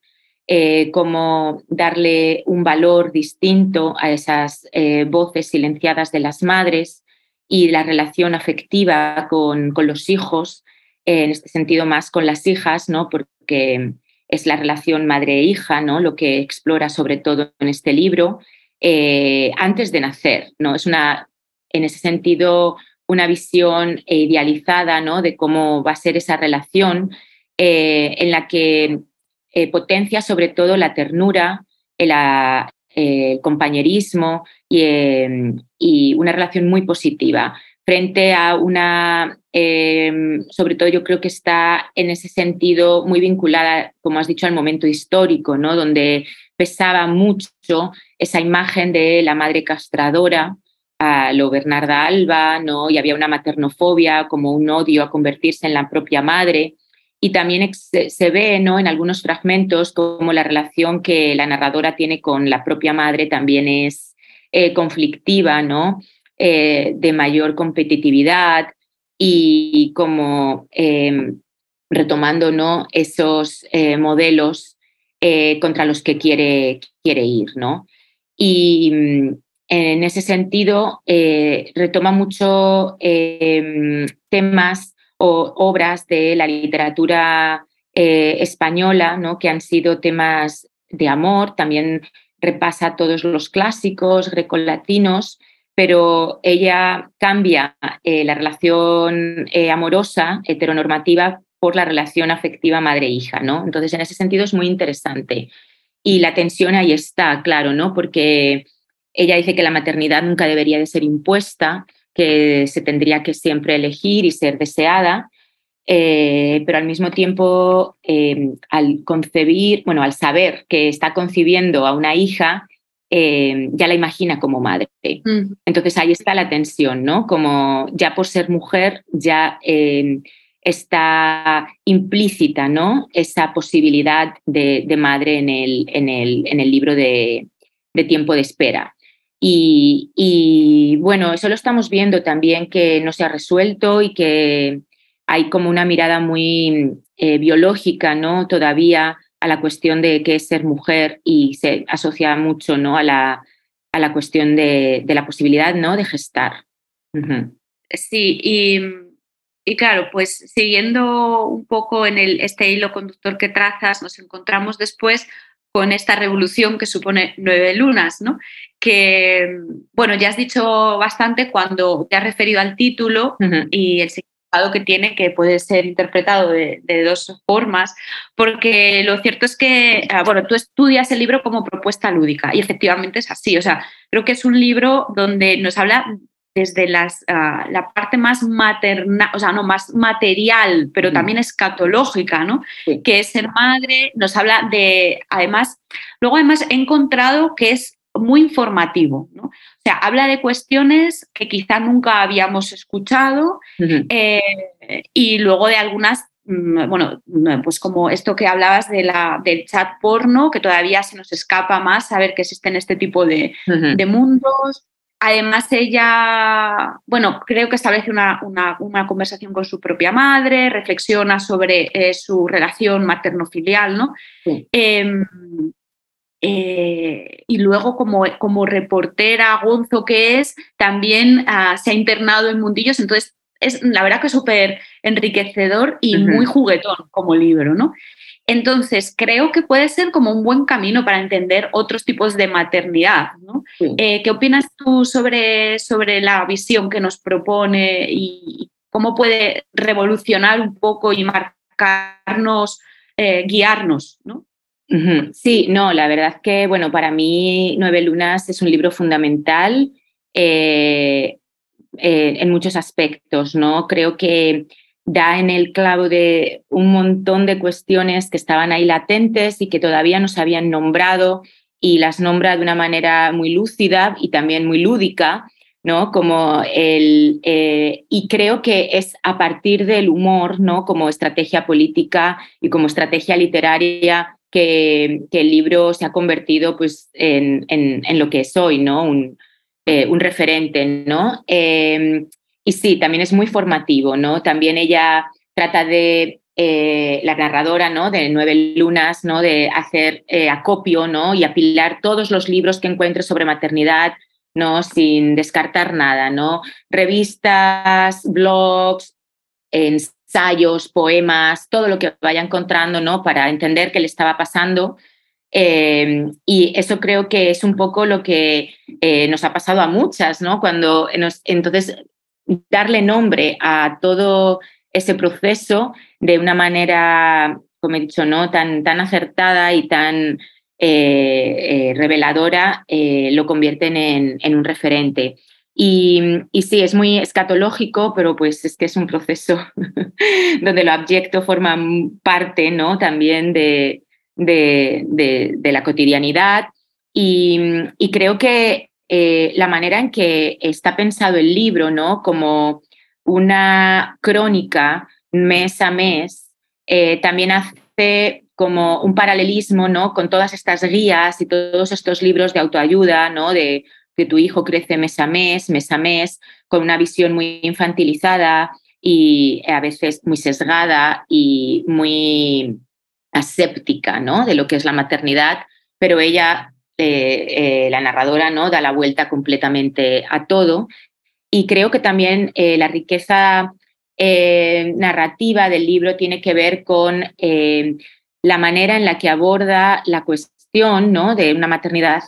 eh, cómo darle un valor distinto a esas eh, voces silenciadas de las madres y la relación afectiva con, con los hijos, en este sentido más con las hijas, ¿no? porque es la relación madre-hija, ¿no? lo que explora sobre todo en este libro, eh, antes de nacer. ¿no? Es una, en ese sentido, una visión idealizada ¿no? de cómo va a ser esa relación eh, en la que eh, potencia sobre todo la ternura, el, compañerismo y, una relación muy positiva frente a una, sobre todo yo creo que está en ese sentido muy vinculada, como has dicho, al momento histórico, ¿no? donde pesaba mucho esa imagen de la madre castradora, a lo Bernarda Alba, ¿no? y había una maternofobia, como un odio a convertirse en la propia madre. Y también se ve ¿no? en algunos fragmentos como la relación que la narradora tiene con la propia madre también es eh, conflictiva, ¿no? Eh, de mayor competitividad y como em, retomando ¿no? esos eh, modelos contra los que quiere, quiere ir. ¿no? Y mm, en ese sentido, eh, retoma mucho em, temas o obras de la literatura eh, española, ¿no? que han sido temas de amor, también repasa todos los clásicos grecolatinos, pero ella cambia eh, la relación amorosa heteronormativa por la relación afectiva madre-hija, ¿no? Entonces, en ese sentido es muy interesante. Y la tensión ahí está, claro, ¿no? Porque ella dice que la maternidad nunca debería de ser impuesta, que se tendría que siempre elegir y ser deseada, eh, pero al mismo tiempo, eh, al concebir, bueno, al saber que está concibiendo a una hija, eh, ya la imagina como madre. Mm. Entonces ahí está la tensión, ¿no? Como ya por ser mujer, ya está implícita, ¿no? Esa posibilidad de, madre en el, en el, en el libro de, de tiempo de espera. Y, bueno, eso lo estamos viendo también que no se ha resuelto y que hay como una mirada muy eh, biológica, ¿no? Todavía a la cuestión de qué es ser mujer y se asocia mucho, ¿no? A la, a la cuestión de, la posibilidad, ¿no? De gestar. Sí, y, y, claro, pues siguiendo un poco en el, este hilo conductor que trazas, nos encontramos después con esta revolución que supone Nueve Lunas, ¿no? Que, bueno, ya has dicho bastante cuando te has referido al título y el que tiene, que puede ser interpretado de, dos formas, porque lo cierto es que, ah, bueno, tú estudias el libro como propuesta lúdica y efectivamente es así, o sea, creo que es un libro donde nos habla desde las, ah, la parte más materna, o sea, no más material, pero también escatológica, ¿no? Que es ser madre, nos habla de, además, luego además he encontrado que es muy informativo, ¿no? O sea, habla de cuestiones que quizá nunca habíamos escuchado eh, y luego de algunas mm, bueno, pues como esto que hablabas de la, del chat porno, que todavía se nos escapa más saber que existen este tipo de, de mundos, Además, ella, bueno, creo que establece una, conversación con su propia madre, reflexiona sobre eh, su relación materno-filial, ¿no? Em, eh, y luego, como, como reportera gonzo que es, también ah, se ha internado en mundillos, entonces es la verdad que es súper enriquecedor y muy juguetón como libro, ¿no? Entonces, creo que puede ser como un buen camino para entender otros tipos de maternidad. ¿no? Eh, ¿Qué opinas tú sobre, sobre la visión que nos propone y cómo puede revolucionar un poco y marcarnos, eh, guiarnos? ¿no? Sí, no, la verdad que, bueno, para mí Nueve Lunas es un libro fundamental eh, en muchos aspectos, ¿no? Creo que da en el clavo de un montón de cuestiones que estaban ahí latentes y que todavía no se habían nombrado y las nombra de una manera muy lúcida y también muy lúdica, ¿no? Como el, eh, y creo que es a partir del humor, ¿no? Como estrategia política y como estrategia literaria que, el libro se ha convertido pues, en, en, lo que es hoy, ¿no? Un, eh, un referente, ¿no? Em, y sí, también es muy formativo, ¿no? También ella trata de la narradora, ¿no? De Nueve Lunas, ¿no? De hacer acopio, ¿no? Y apilar todos los libros que encuentre sobre maternidad, ¿no? Sin descartar nada, ¿no? Revistas, blogs, ensayos, poemas, todo lo que vaya encontrando, ¿no? Para entender qué le estaba pasando. Eh, y eso creo que es un poco lo que eh, nos ha pasado a muchas, ¿no? Cuando entonces darle nombre a todo ese proceso de una manera, como he dicho, ¿no? Tan, tan acertada y tan eh, reveladora, lo convierten en, en un referente. Y, sí, es muy escatológico, pero pues es que es un proceso donde lo abyecto forma parte ¿no? también de, de, la cotidianidad. Y, creo que eh, la manera en que está pensado el libro, ¿no? como una crónica mes a mes, eh, también hace como un paralelismo ¿no? con todas estas guías y todos estos libros de autoayuda, ¿no? de que tu hijo crece mes a mes, mes a mes, con una visión muy infantilizada y a veces muy sesgada y muy aséptica ¿no? de lo que es la maternidad, pero ella, eh, eh, la narradora, ¿no? da la vuelta completamente a todo. Y creo que también eh, la riqueza narrativa del libro tiene que ver con la manera en la que aborda la cuestión ¿no? de una maternidad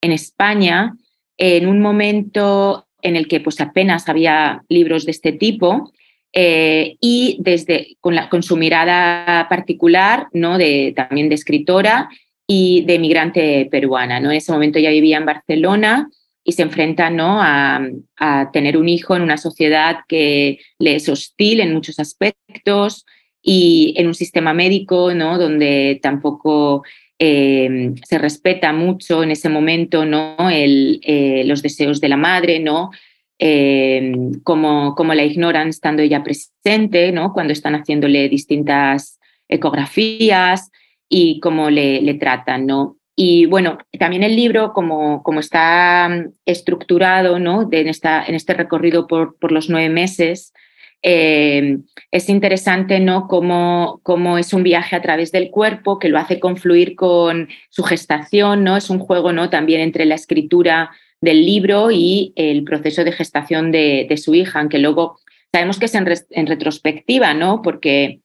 en España en un momento en el que pues apenas había libros de este tipo eh, y desde con, la, con, su mirada particular, ¿no? de, también de escritora y de migrante peruana. ¿no? En ese momento ya vivía en Barcelona y se enfrenta ¿no? a, a, tener un hijo en una sociedad que le es hostil en muchos aspectos y en un sistema médico ¿no? donde tampoco Em, se respeta mucho en ese momento ¿no? Eh, los deseos de la madre, ¿no? Em, como, la ignoran estando ella presente, ¿no? cuando están haciéndole distintas ecografías y cómo le, le tratan. ¿no? Y bueno, también el libro, como, como está estructurado ¿no? de, en, esta, en este recorrido por, por los nueve meses, eh, es interesante ¿no? Cómo, cómo, es un viaje a través del cuerpo que lo hace confluir con su gestación, ¿no? es un juego ¿no? también entre la escritura del libro y el proceso de gestación de, su hija, aunque luego sabemos que es en, retrospectiva, ¿no? porque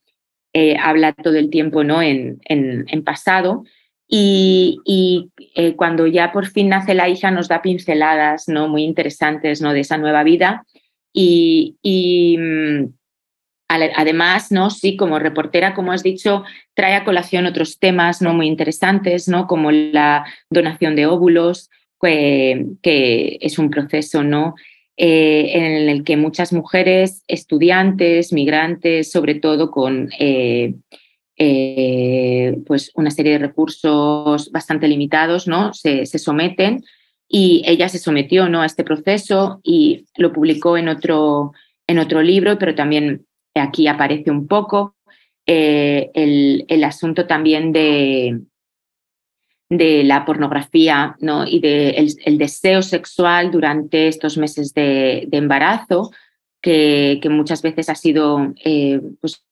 eh, habla todo el tiempo ¿no? en, en, pasado. Y, y eh, cuando ya por fin nace la hija nos da pinceladas ¿no? muy interesantes ¿no? de esa nueva vida y, mm, además, ¿no? Sí, como reportera, como has dicho, trae a colación otros temas ¿no? muy interesantes, ¿no? Como la donación de óvulos, que, es un proceso, ¿no? Eh, en el que muchas mujeres, estudiantes, migrantes, sobre todo con eh, eh, pues una serie de recursos bastante limitados, ¿no? se, se someten y ella se sometió ¿no? a este proceso y lo publicó en otro, en otro libro, pero también aquí aparece un poco eh, el, asunto también de, de la pornografía ¿no? y del de el deseo sexual durante estos meses de, embarazo, que, que, muchas veces ha sido eh, pues,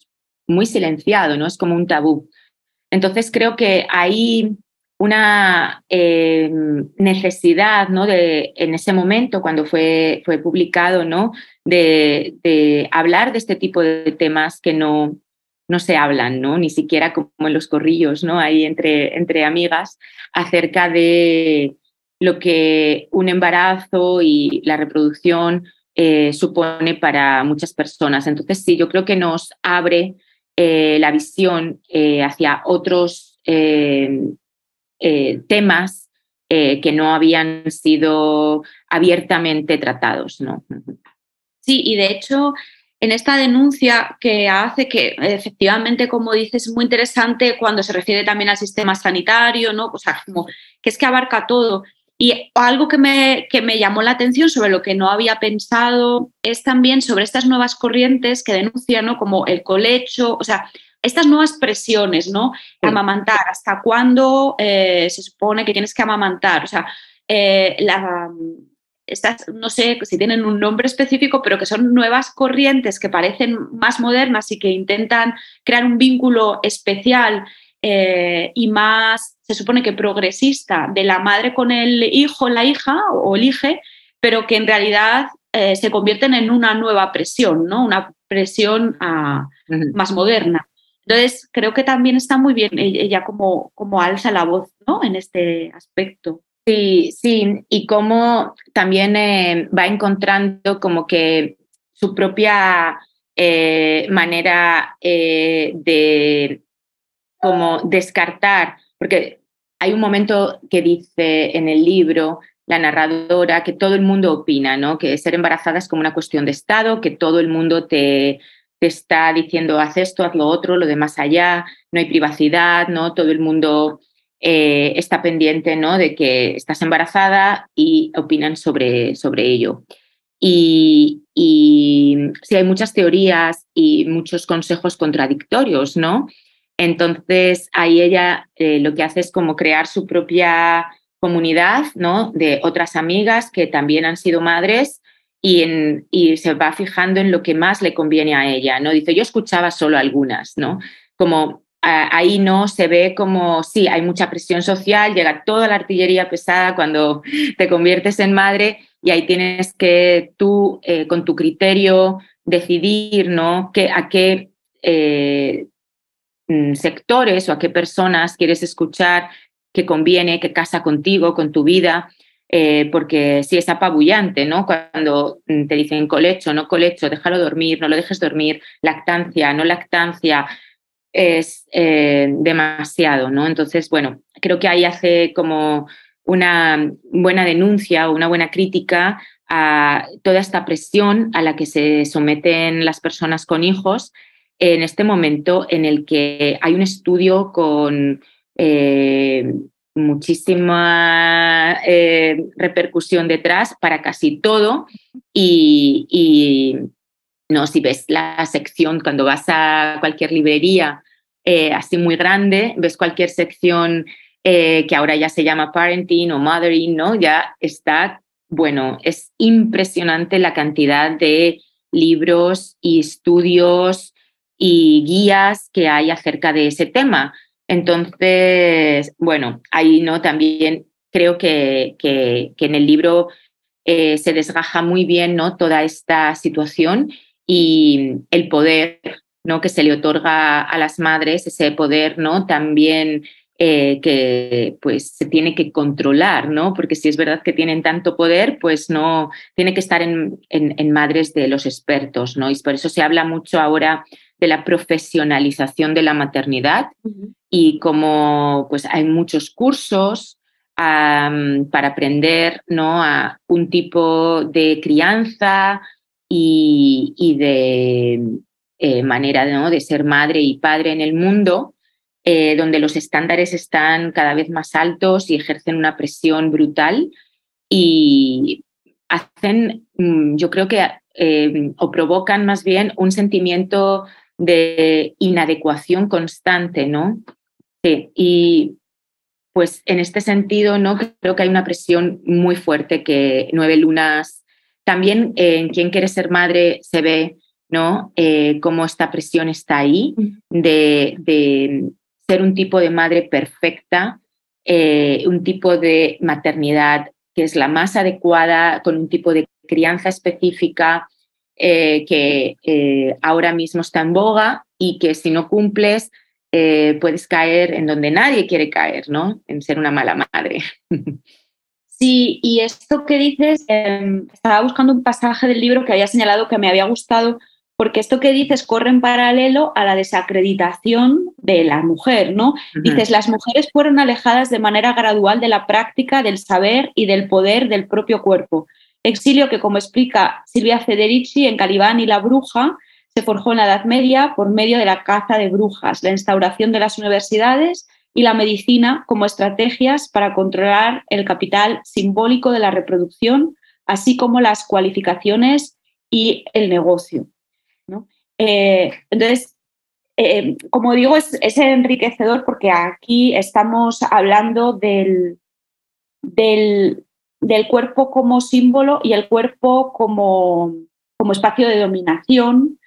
muy silenciado, ¿no? es como un tabú. Entonces creo que ahí una eh, necesidad ¿no? de, en ese momento, cuando fue, fue publicado, ¿no? de, hablar de este tipo de temas que no, no se hablan, ¿no? ni siquiera como en los corrillos, ¿no? ahí entre, entre amigas, acerca de lo que un embarazo y la reproducción eh, supone para muchas personas. Entonces, sí, yo creo que nos abre eh, la visión hacia otros eh, temas eh, que no habían sido abiertamente tratados. ¿no? Sí, y de hecho, en esta denuncia que hace que efectivamente, como dices, es muy interesante cuando se refiere también al sistema sanitario, ¿no? O sea, como que es que abarca todo. Y algo que me, que me llamó la atención sobre lo que no había pensado es también sobre estas nuevas corrientes que denuncian, ¿no? Como el colecho, o sea, estas nuevas presiones, ¿no? Amamantar, ¿hasta cuándo eh, se supone que tienes que amamantar? O sea, eh, estas, no sé si tienen un nombre específico, pero que son nuevas corrientes que parecen más modernas y que intentan crear un vínculo especial eh, y más, se supone que progresista, de la madre con el hijo, la hija o el hijo, pero que en realidad eh, se convierten en una nueva presión, ¿no? Una presión ah, más moderna. Entonces, creo que también está muy bien ella como, como alza la voz ¿no? en este aspecto. Sí, sí, y cómo también eh, va encontrando como que su propia eh, manera eh, de como descartar, porque hay un momento que dice en el libro la narradora que todo el mundo opina, ¿no? Que ser embarazada es como una cuestión de estado, que todo el mundo te, te está diciendo haz esto, haz lo otro, lo de más allá, no hay privacidad, ¿no? Todo el mundo eh, está pendiente ¿no? de que estás embarazada y opinan sobre, sobre ello. Y, y sí, hay muchas teorías y muchos consejos contradictorios, ¿no? Entonces, ahí ella eh, lo que hace es como crear su propia comunidad, ¿no? De otras amigas que también han sido madres y, se va fijando en lo que más le conviene a ella, ¿no? Dice, yo escuchaba solo algunas, ¿no? Como ahí no se ve como, sí, hay mucha presión social, llega toda la artillería pesada cuando te conviertes en madre y ahí tienes que tú, eh, con tu criterio, decidir ¿no? que, a qué eh, mm, sectores o a qué personas quieres escuchar que conviene, que casa contigo, con tu vida. Eh, porque sí es apabullante, ¿no? Cuando mm, te dicen colecho, no colecho, déjalo dormir, no lo dejes dormir, lactancia, no lactancia, es eh, demasiado, ¿no? Entonces, bueno, creo que ahí hace como una buena denuncia o una buena crítica a toda esta presión a la que se someten las personas con hijos en este momento en el que hay un estudio con eh, muchísima eh, repercusión detrás para casi todo y ¿no? Si ves la sección, cuando vas a cualquier librería eh, así muy grande, ves cualquier sección eh, que ahora ya se llama parenting o mothering, ¿no? Ya está, bueno, es impresionante la cantidad de libros y estudios y guías que hay acerca de ese tema. Entonces, bueno, ahí no también creo que, que, en el libro eh, se desgaja muy bien ¿no? toda esta situación y el poder ¿no? que se le otorga a las madres, ese poder ¿no? también eh, que pues se tiene que controlar, ¿no? Porque si es verdad que tienen tanto poder, pues no tiene que estar en, en, madres de los expertos, ¿no? Y por eso se habla mucho ahora de la profesionalización de la maternidad y como pues hay muchos cursos para aprender, ¿no? A un tipo de crianza, y, de eh, manera ¿no? de ser madre y padre en el mundo, eh, donde los estándares están cada vez más altos y ejercen una presión brutal y hacen, mm, yo creo que, eh, o provocan más bien un sentimiento de inadecuación constante, ¿no? Sí, y pues en este sentido, ¿no? Creo que hay una presión muy fuerte que Nueve Lunas también eh, en quien quiere ser madre se ve ¿no? Eh, cómo esta presión está ahí de, de, ser un tipo de madre perfecta, eh, un tipo de maternidad que es la más adecuada, con un tipo de crianza específica que ahora mismo está en boga y que si no cumples puedes caer en donde nadie quiere caer, ¿no? En ser una mala madre. Sí, y esto que dices, em, estaba buscando un pasaje del libro que había señalado que me había gustado, porque esto que dices corre en paralelo a la desacreditación de la mujer, ¿no? Dices, las mujeres fueron alejadas de manera gradual de la práctica, del saber y del poder del propio cuerpo. Exilio que, como explica Silvia Federici en Calibán y la bruja, se forjó en la Edad Media por medio de la caza de brujas, la instauración de las universidades y la medicina como estrategias para controlar el capital simbólico de la reproducción, así como las cualificaciones y el negocio. Eh, entonces, eh, como digo, es, enriquecedor porque aquí estamos hablando del, del, del cuerpo como símbolo y el cuerpo como, como espacio de dominación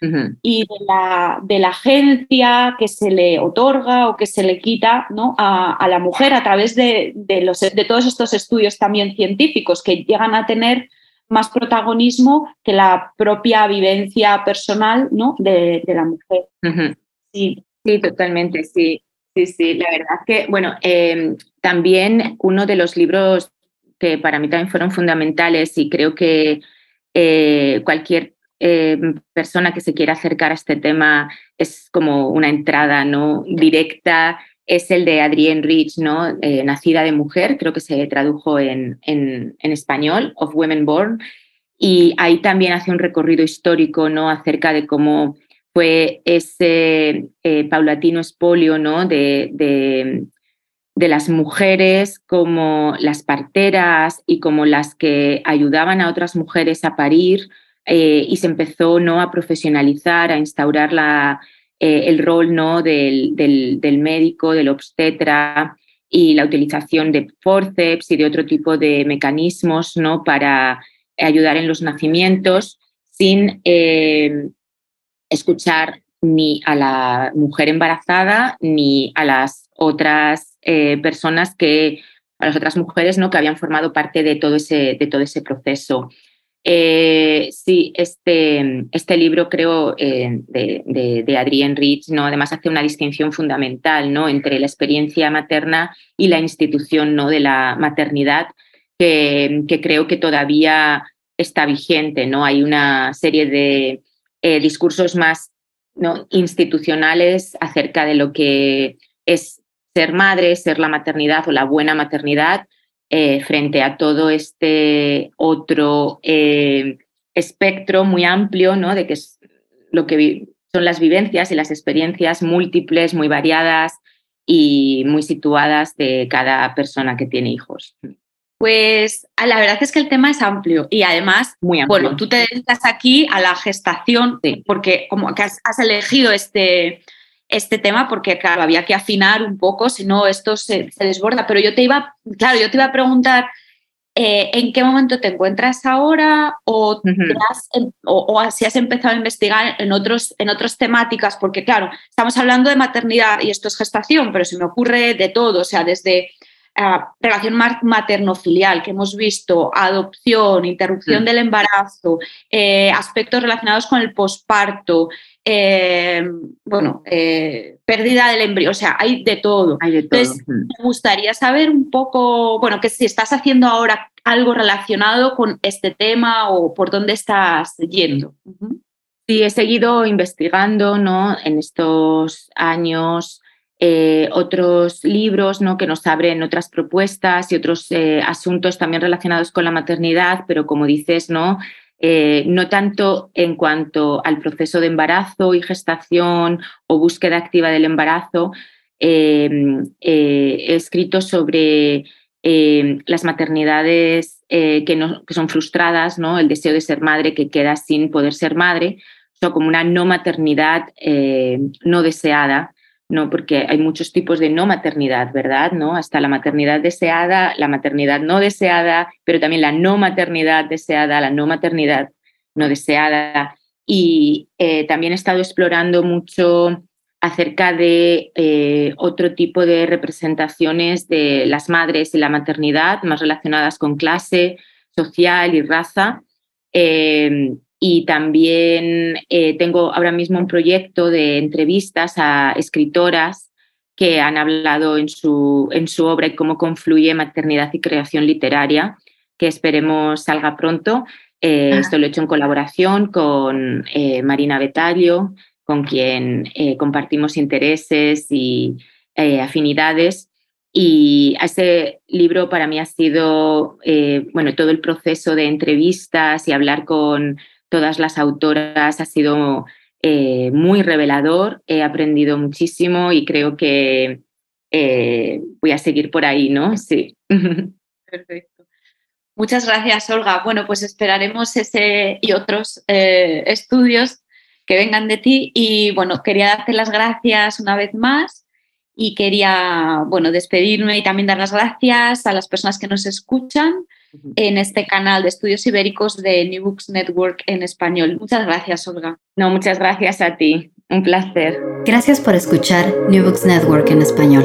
y de la, de la, agencia que se le otorga o que se le quita ¿no? a, la mujer a través de, de, los, de todos estos estudios también científicos que llegan a tener más protagonismo que la propia vivencia personal ¿no? de, la mujer. sí. sí, totalmente, sí. Sí, sí, la verdad que, bueno, em, también uno de los libros que para mí también fueron fundamentales y creo que eh, cualquier em, persona que se quiera acercar a este tema es como una entrada ¿no? directa, es el de Adrienne Rich, ¿no? Eh, Nacida de mujer, creo que se tradujo en, en, español, Of Women Born, y ahí también hace un recorrido histórico ¿no? acerca de cómo fue ese eh, paulatino espolio ¿no? de, las mujeres como las parteras y como las que ayudaban a otras mujeres a parir eh, y se empezó ¿no? a profesionalizar, a instaurar la, eh, el rol ¿no? del, del, médico, del obstetra y la utilización de forceps y de otro tipo de mecanismos ¿no? para ayudar en los nacimientos sin escuchar ni a la mujer embarazada ni a las otras eh, personas que, a las otras mujeres ¿no? que habían formado parte de todo ese, de todo ese proceso. Eh, sí, este, este libro creo eh, de, de, Adrienne Rich ¿no? además hace una distinción fundamental ¿no? entre la experiencia materna y la institución ¿no? de la maternidad que, que creo que todavía está vigente. ¿no? Hay una serie de discursos más ¿no? institucionales acerca de lo que es ser madre, ser la maternidad o la buena maternidad eh, frente a todo este otro eh, espectro muy amplio, ¿no? De que es lo que son las vivencias y las experiencias múltiples, muy variadas y muy situadas de cada persona que tiene hijos. Pues la verdad es que el tema es amplio y además, Muy bueno, tú te dedicas aquí a la gestación, porque como que has, elegido este, este tema porque, claro, había que afinar un poco, si no esto se, desborda. Pero yo te iba, claro, yo te iba a preguntar eh, en qué momento te encuentras ahora o, o, si has empezado a investigar en otros, en otras temáticas, porque, claro, estamos hablando de maternidad y esto es gestación, pero se me ocurre de todo, o sea, desde relación materno-filial que hemos visto, adopción, interrupción del embarazo, eh, aspectos relacionados con el posparto, eh, bueno, eh, pérdida del embrión, o sea, hay de todo. Entonces, me gustaría saber un poco, bueno, que si estás haciendo ahora algo relacionado con este tema o por dónde estás yendo. Sí, he seguido investigando ¿no? en estos años eh, otros libros ¿no? que nos abren otras propuestas y otros eh, asuntos también relacionados con la maternidad, pero como dices, ¿no? Eh, no tanto en cuanto al proceso de embarazo y gestación o búsqueda activa del embarazo. he escrito sobre las maternidades que, no, que, son frustradas, ¿no? el deseo de ser madre que queda sin poder ser madre, o como una no maternidad no deseada ¿no? Porque hay muchos tipos de no maternidad, ¿verdad? ¿No? Hasta la maternidad deseada, la maternidad no deseada, pero también la no maternidad deseada, la no maternidad no deseada. Y eh, también he estado explorando mucho acerca de eh, otro tipo de representaciones de las madres y la maternidad, más relacionadas con clase social y raza. Eh, y también eh, tengo ahora mismo un proyecto de entrevistas a escritoras que han hablado en su, en su obra y cómo confluye maternidad y creación literaria, que esperemos salga pronto. Eh, esto lo he hecho en colaboración con eh, Marina Betaglio, con quien compartimos intereses y afinidades. Y ese libro para mí ha sido, bueno, todo el proceso de entrevistas y hablar con todas las autoras ha sido eh, muy revelador, he aprendido muchísimo y creo que eh, voy a seguir por ahí, ¿no? Sí. Perfecto. Muchas gracias, Olga. Bueno, pues esperaremos ese y otros eh, estudios que vengan de ti. Y bueno, quería darte las gracias una vez más y quería, bueno, despedirme y también dar las gracias a las personas que nos escuchan en este canal de estudios ibéricos de New Books Network en español. Muchas gracias, Olga. No, muchas gracias a ti. Un placer. Gracias por escuchar New Books Network en español.